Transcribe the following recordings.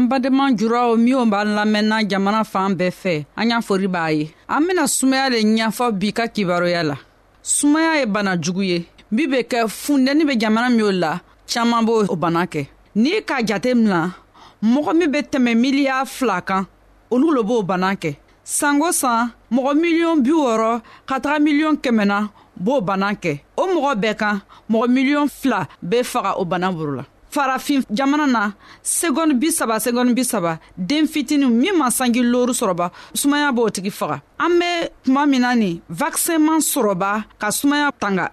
an badenma juraw minw b'an lamɛnna jamana fan bɛɛ fɛ an y'a fori b'a ye an bena sumaya le ɲafɔ bi ka kibaruya la sumaya ye bana jugu ye min be kɛ fundɛni be jamana minw la caaman b'o o bana kɛ n'i k'a jate mina mɔgɔ min be tɛmɛ miliya fila kan olu lo b'o bana kɛ san o san mɔgɔ miliyɔn bi wɔɔrɔ ka taga miliyɔn kɛmɛ na b'o bana kɛ o mɔgɔ bɛɛ kan mɔgɔ miliyɔn fila bɛ faga o bana boro la farafin jamana na segɔni bi saba segɔni bi saba den fitini min ma sanji loru sɔrɔba sumaya b'o tigi faga an bɛ tuma min na nin vakisɛnman sɔrɔba ka sumaya tanga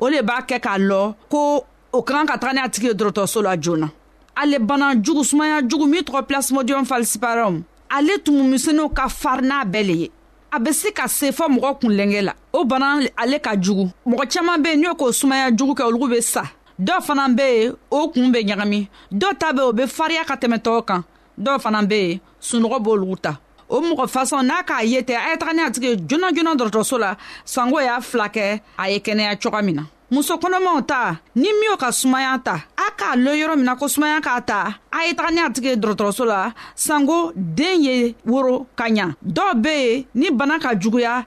o le b'a kɛ k'a lɔ ko o ka kan ka taga n'a tigi ye dɔrɔtɔrɔso la joona ale bana jugu sumaya jugu min tɔgɔ plasmodium falciparum ale tumu misɛnninw ka farin n'a bɛɛ le ye a bɛ se ka se fɔ mɔgɔ kunlɛnkɛ la o bana ale ka jugu mɔgɔ caman bɛ yen n'o k'o sumaya jugu kɛ olu bɛ sa dɔ fana bɛ yen o kun bɛ ɲagami dɔ ta bɛ o bɛ fariya ka tɛmɛ tɔw kan dɔw fana bɛ yen sunɔgɔ b'olu ta o mɔgɔ fasɔn n'a k'a ye tɛ a ye taga ni a tigi joona joona dɔgɔtɔrɔso la sanko y'a fila kɛ a ye kɛnɛya cogoya min na muso kɔnɔmaw ta ni min ka sumaya ta a k'a lo yɔrɔ min na ko sumaya k'a ta a ye taga ni a tigi dɔgɔtɔrɔso la sanko den ye woro ka ɲa dɔw bɛ yen ni bana ka juguya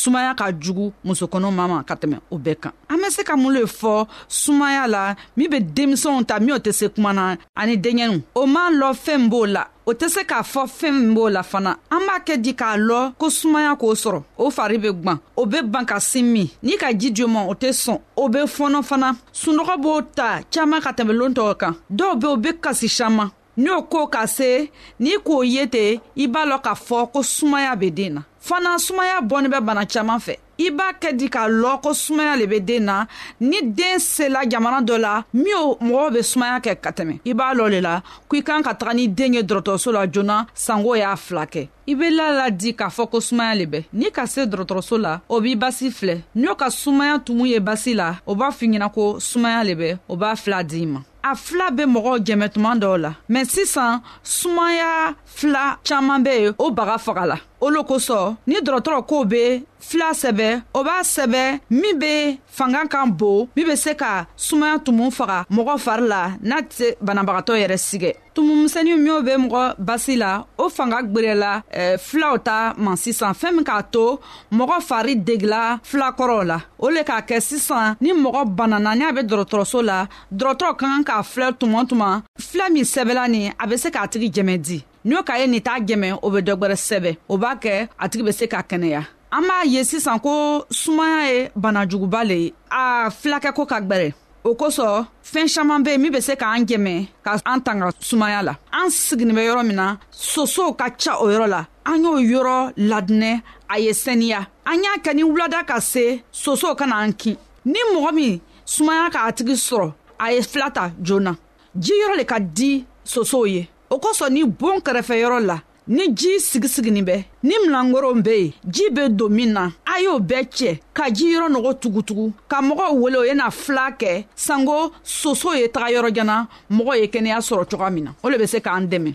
sumaya ka jugu musokɔnɔ ma ma ka tɛmɛ o bɛɛ kan an bɛ se ka mun le fɔ sumaya la min bɛ denmisɛnw ta min o tɛ se kuma na ani denkɛnu o man lɔ fɛn b'o la o tɛ se k'a fɔ fɛn min b'o la fana an b'a kɛ di k'a lɔ ko sumaya k'o sɔrɔ o fari bɛ gwan o bɛ ban ka sin min ni ka ji jo ma o tɛ sɔn o bɛ fɔnɔ fana sunɔgɔ b'o ta caman ka tɛmɛ lon tɔw kan dɔw bɛ o bɛ kasi caman n'o ko ka se n'i k'o ye ten i b'a lɔ k'a fɔ ko sumaya bɛ den na fana sumaya bɔnni bɛ bana caman fɛ i b'a kɛ di k'a lɔ ko sumaya le be den na ni den sela jamana dɔ la min o mɔgɔw be sumaya kɛ ka tɛmɛ i b'a lɔ le la ko i kan ka taga ni den ye dɔrɔtɔrɔso la joona sango y'a fila kɛ i be la la di k'a fɔ ko sumaya le bɛ ni ka se dɔrɔtɔrɔso la o b'i basi filɛ n'o ka sumaya tumu ye basi la o b'a f'i ɲɛna ko sumaya le bɛ o b'a fila di i ma a fila bɛ mɔgɔw jɛmɛ tuma dɔw la mɛ sisan sumaya fila caaman be yen o baga faga la o lo kosɔn ni dɔrɔtɔrɔ kow be fila sɛbɛ o b'a sɛbɛ min be fanga kan bon min be se ka sumaya tumu faga mɔgɔ fari la n'a tɛ banabagatɔ yɛrɛ sigɛ tumumisɛnnin minw bɛ mɔgɔ basi la o fanga gwerela eh, filaw ta ma sisan fɛɛn min k'a to mɔgɔ fari degila fila kɔrɔw la o le k'a kɛ sisan ni mɔgɔ banana ni a bɛ dɔgɔtɔrɔso la dɔgɔtɔrɔ ka kan k'a filɛ tuma tuma filɛ min sɛbɛla nin a bɛ se k'a tigi jɛmɛ di n'o ka ye nin t'a jɛmɛ o bɛ dɔ gwɛrɛ sɛbɛ o b'a kɛ a tigi bɛ se ka kɛnɛya an b'a ye sisan ko sumaya ye bana juguba le ye a filakɛ ko ka gwɛrɛ o kosɔn fɛɛn saman be min be se k'an jɛmɛ ka an tanga sumaya la an sigini bɛ yɔrɔ min na sosow ka ca o yɔrɔ la an y'o yɔrɔ ladinɛ a ye sɛniya an y'a kɛ ni wulada ka se sosow kana an kin ni mɔgɔ min sumaya k'a tigi sɔrɔ a ye fila ta joona ji yɔrɔ le ka di sosow ye o kosɔn ni boon kɛrɛfɛ yɔrɔ la ni ji sigisiginin bɛ ni milangoron be yen ji be don min na a y'o bɛɛ cɛ ka ji yɔrɔ nɔgɔ tugutugu ka mɔgɔw wele o ye na fila kɛ sanko soso ye taga yɔrɔ jana mɔgɔ ye kɛnɛya sɔrɔ cogoya min na o le be se k'an dɛmɛ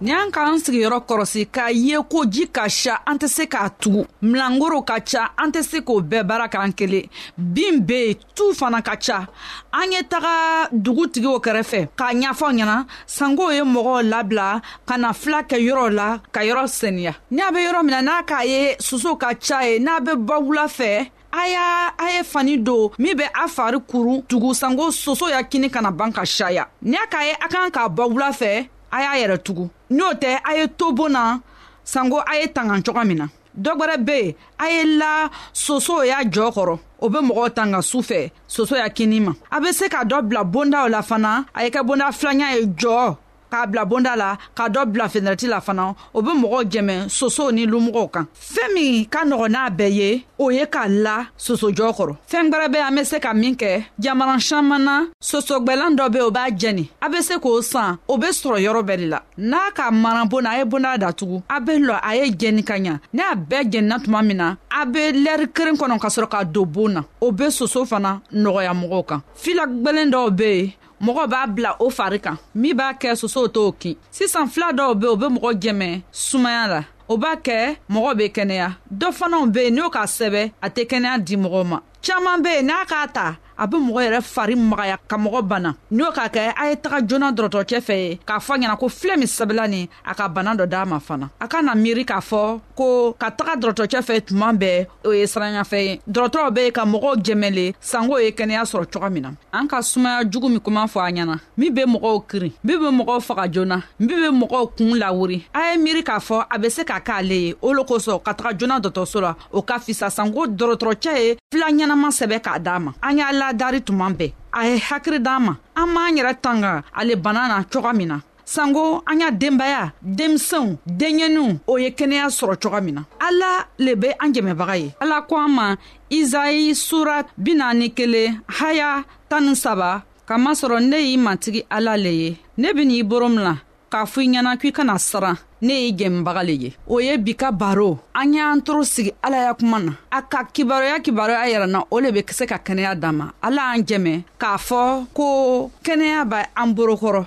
ni an k'an sigiyɔrɔ kɔrɔsi k'a ye ko ji ka ca an tɛ se k'a tugu milangoro ka ca an tɛ se k'o bɛɛ baara k'an kelen bin be yen tu fana ka ca an ye taga dugutigiw kɛrɛfɛ k'a ɲafɔ ɲɛna sanko ye mɔgɔw labila ka na fila kɛ yɔrɔ la ka yɔrɔ sɛniya n'a be yɔrɔ min na n'a k'a ye soso ka ca ye n'a be bɔ wula fɛ a y'a a ye fani don min bɛ a fari kurun tugu sanko soso ya kini kana ban ka saya ni a k'a ye a kan k'a bɔ wula fɛ a y'a yɛrɛ tugu n'o tɛ a ye to bon na sanko a ye tangan cogoya min na dɔ gwɛrɛ be yen a ye la soso y'a jɔɔ kɔrɔ o be mɔgɔw tanga su fɛ soso y'a kini ma a be se ka dɔ bila bondaw la fana a ye kɛ bonda filanya ye jɔɔ k'a bila bonda la ka dɔ bila fenɛrɛti la fana o be mɔgɔ jɛmɛ soso ni lumɔgɔw kan fɛɛn min ka nɔgɔ n'a bɛɛ ye o ye k'a la sosojɔ kɔrɔ fɛɛn gwɛrɛ be an be se ka min kɛ jamana saman na sosogwɛlan dɔ be o b'a jɛni a be se k'o san o be sɔrɔ yɔrɔ bɛɛ de la n'a ka maran bon a ye bonda datugu a be lɔ a ye jɛni ka ɲa ni a bɛɛ jɛnina tuma min na a be lɛri keren kɔnɔ ka sɔrɔ ka don bon na o be soso fana nɔgɔya mɔgɔw kan filagwɛlen dɔw be yen mɔgɔ b'a bila o fari kan min b'a kɛ sosow t'o kin sisan fila dɔw be o be mɔgɔ jɛmɛ sumaya la o b'a kɛ mɔgɔ be kɛnɛya dɔ fanaw be yen n'o k'a sɛbɛ a tɛ kɛnɛya di mɔgɔw ma caaman be yen n'a k'a ta a be mɔgɔ yɛrɛ fari magaya ka mɔgɔ bana n'o k'a kɛ a ye taga joona dɔrɔtɔrɔcɛ fɛ ye k'a fɔ ɲɛna ko filɛ min sɛbɛla nin a ka bana dɔ d'a ma fana a kana miiri k'a fɔ ko ka taga dɔrɔtɔrɔcɛ fɛ tuma bɛɛ o ye siranyafɛn ye dɔrɔtɔrɔ bɛ ka mɔgɔw jɛmɛle sanko ye kɛnɛya sɔrɔ cogo min na an ka sumaya jugu min kuma fɔ a ɲɛna min bɛ mɔgɔw kirin min bɛ mɔgɔw faga joona min bɛ mɔgɔw kuun lawuri a ye miiri k'a fɔ a bɛ se ka k'ale ye o lo kosɔn ka taga joona dɔtɔrɔso la o ka fisa sanko dɔrɔtɔrɔcɛ ye fila ɲɛnama sɛbɛ k'a d'a ma an y'a ladari tuma bɛɛ a ye hakiri d'an ma an b'an yɛrɛ tanga ale bana na cogo min na sanko an y'a denbaya denmisɛnw denɲɛninw o ye kɛnɛya sɔrɔ coga min na ala le be an jɛmɛbaga ye ala ko an ma izayi sura binaani kelen haya tan ni saba kamasɔrɔ ne y'i matigi ala le ye ne bɛ n'i boro min la k'a fɔ i ɲɛna k'i kana siran ne ye jɛmɛbaga le ye o ye bi ka baro an y'an toro sigi ala ya kuma na a ka kibaruya kibaruya yɛrɛ na o le be se ka kɛnɛya dan ma ala y'an jɛmɛ k'a fɔ ko kɛnɛya b' an borokɔrɔ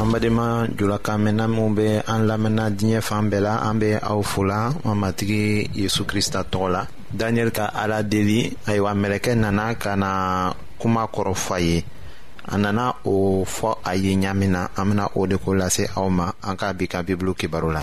an badenma julakan mɛnna minw be an lamɛnna diɲɛ fan bɛɛ la an be aw fola an matigi yezu krista tɔgɔ la daniyɛli ka ala deli ayiwa mɛlɛkɛ nana ka na kuma kɔrɔ fa ye a nana o fɔ a ye ɲaamin na an bena o de ko lase aw ma an k'a bi ka bibulu kibaru la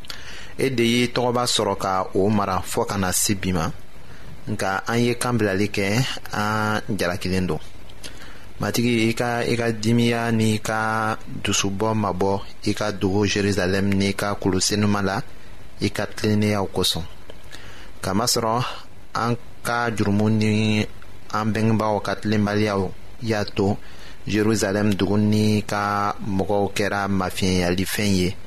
e de ye tɔgɔba sɔrɔ ka o mara fɔɔ ka na se bi ma nka an ye kan bilali kɛ an jalakilen don matigi i ka i ka dimiya ni i ka dusubɔ mabɔ i ka dogo jerusalɛm ni i ka kulu senuma la i ka tilenneyaw kosɔn kamasɔrɔ an ka jurumu ni an bɛngebaaw ka tilenbaliyaw y'a to jerusalɛm dugu ni ka mɔgɔw kɛra mafiɲɛyalifɛn ye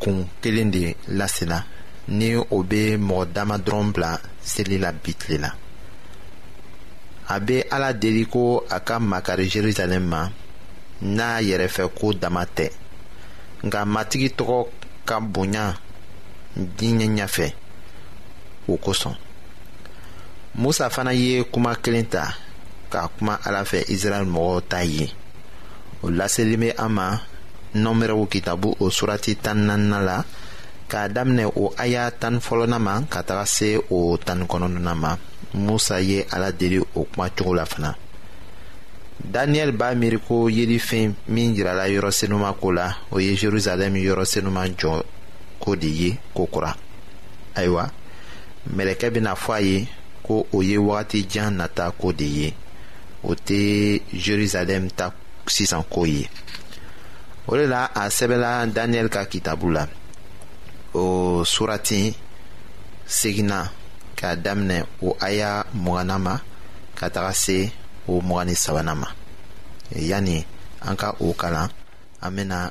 kun kelen de lasela ni o bɛ mɔgɔ dama dɔrɔn bila seli la bi tile la a bɛ ala deli ko a ka makari jerusalem ma n'a yɛrɛfɛ ko dama tɛ nka matigi tɔgɔ ka bonya diɲɛ ɲɛfɛ o kosɔn musa fana ye kuma kelen ta ka kuma ala fɛ israɛl mɔgɔw ta ye o laseli bɛ an ma nɔnbɛrɛw kitabu o surati tan nanina la k'a daminɛ o aya tan fɔlɔna ma ka taga se o tan kɔnɔnna ma musa ye ala deli o kuma cogo la fana daniyɛli b'a miiri ko yelifɛn min jirala yɔrɔ senuma ko la o ye jerusalɛm yɔrɔ senuma jɔ ko de ye ko kura ayiwa mɛlɛkɛ bɛna fɔ a ye ko o ye wagati jan nata ko de ye o tɛ jerusalɛm ta sisan ko ye o de la a sɛbɛla daniyɛli ka kitabu la o surati seginna k'a daminɛ o aya mugana ma ka taga se o mugani sabana ma yanni an ka o kalan an bɛna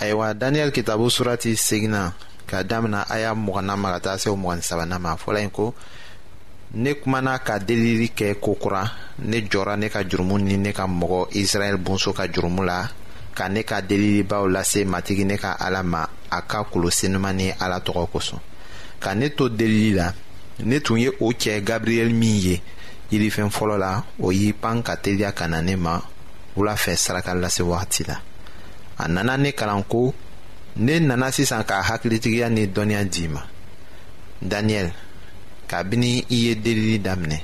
ayiwa daniyɛli kitabu surati seginna ka damina a y'a mɔgɔnna ma ka taa se o mɔgɔni sabanan ma fɔlɔ in ko ne kumana ka delili kɛ ko kura ne jɔra ne ka jurumu ni ne ka mɔgɔ israɛl bonso ka jurumu la ka ne ka delilibaw lase matigi ne ka ala ma a ka kolo senuma ni ala tɔgɔ kosɔn ka ne to delili la ne tun ye o cɛ gabriyɛli min ye yirifɛn fɔlɔ la o y'i pan ka teliya ka na ne ma wula fɛ saraka lase wagati la a nana ne kalan ko ne nana sisan ka hakilitigiya ni dɔnniya d'i ma daniyɛl kabini i ye delili daminɛ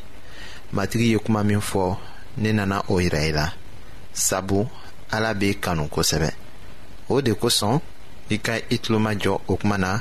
matigi ye kuma min fɔ ne nana o yira i la sabu ala b'i kanu kosɛbɛ o de kosɔn i ka i tulomajɔ o kuma na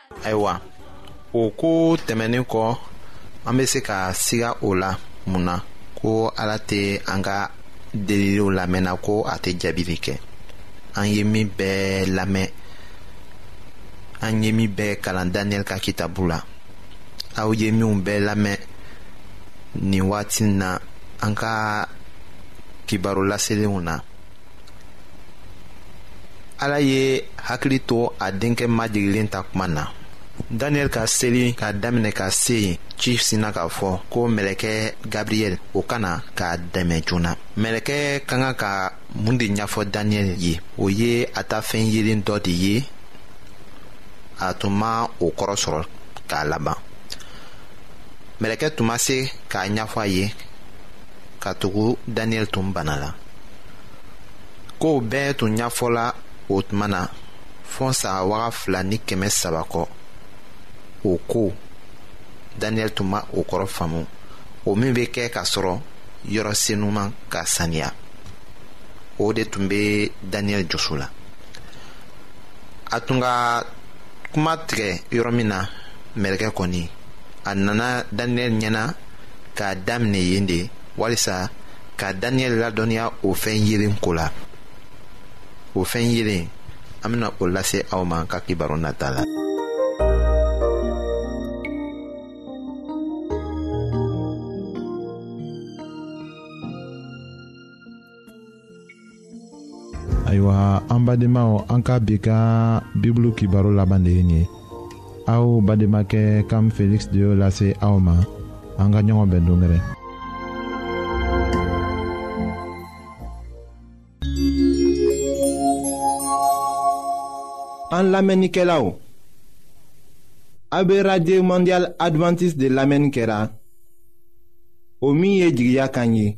ayiwa o ko tɛmɛnen kɔ an bɛ se ka siga o la mun na ko ala tɛ an ka deliliw lamɛnna ko a tɛ jaabili kɛ an ye min bɛɛ lamɛn an ye min bɛɛ kalan daniyɛli ka kitabu la aw ye minnu bɛɛ lamɛn nin waati in na an ka kibaru laselenw na ala ye hakili to a denkɛ majigilen ta kuma na daniyɛli ka seli k'a daminɛ ka se yen ci sinna k'a fɔ ko mɛlɛkɛ gabriyɛli o ka na k'a dɛmɛ joona mɛlɛkɛ ka kan ka mun de ɲɛfɔ daniyɛli ye o ye a ta fɛn yelen dɔ de ye a tun ma o kɔrɔ sɔrɔ k'a laban mɛlɛkɛ tun ma se k'a ɲɛfɔ a ye katugu daniyɛli tun bana la kow bɛɛ tun ɲɛfɔla o tuma na fɔ saga waga fila ni kɛmɛ saba kɔ o ko daniyɛli tun ma o kɔrɔ faamu o min bɛ kɛ ka sɔrɔ yɔrɔ senuman ka saniya o de tun bɛ daniyɛli jɔso la a tun ka kuma tigɛ yɔrɔ min na mɛlɛkɛ kɔni a nana daniyɛli ɲɛna k'a daminɛ yen de walisa ka daniyɛli ladɔnniya o fɛn yelen ko la o fɛn yelen an bena o lase aw ma ka kibaru nata la ayiwa an badenmaw an ka bi ka bibulu kibaro laban de ye nin ye aw bademakɛ kam feliksi de y'o lase aw ma an ka ɲɔgɔn bɛn dongɛrɛ an lamɛnnikɛlaw a bɛ radio mondial adventiste de lamɛnni kɛra o min ye jigiya kan ye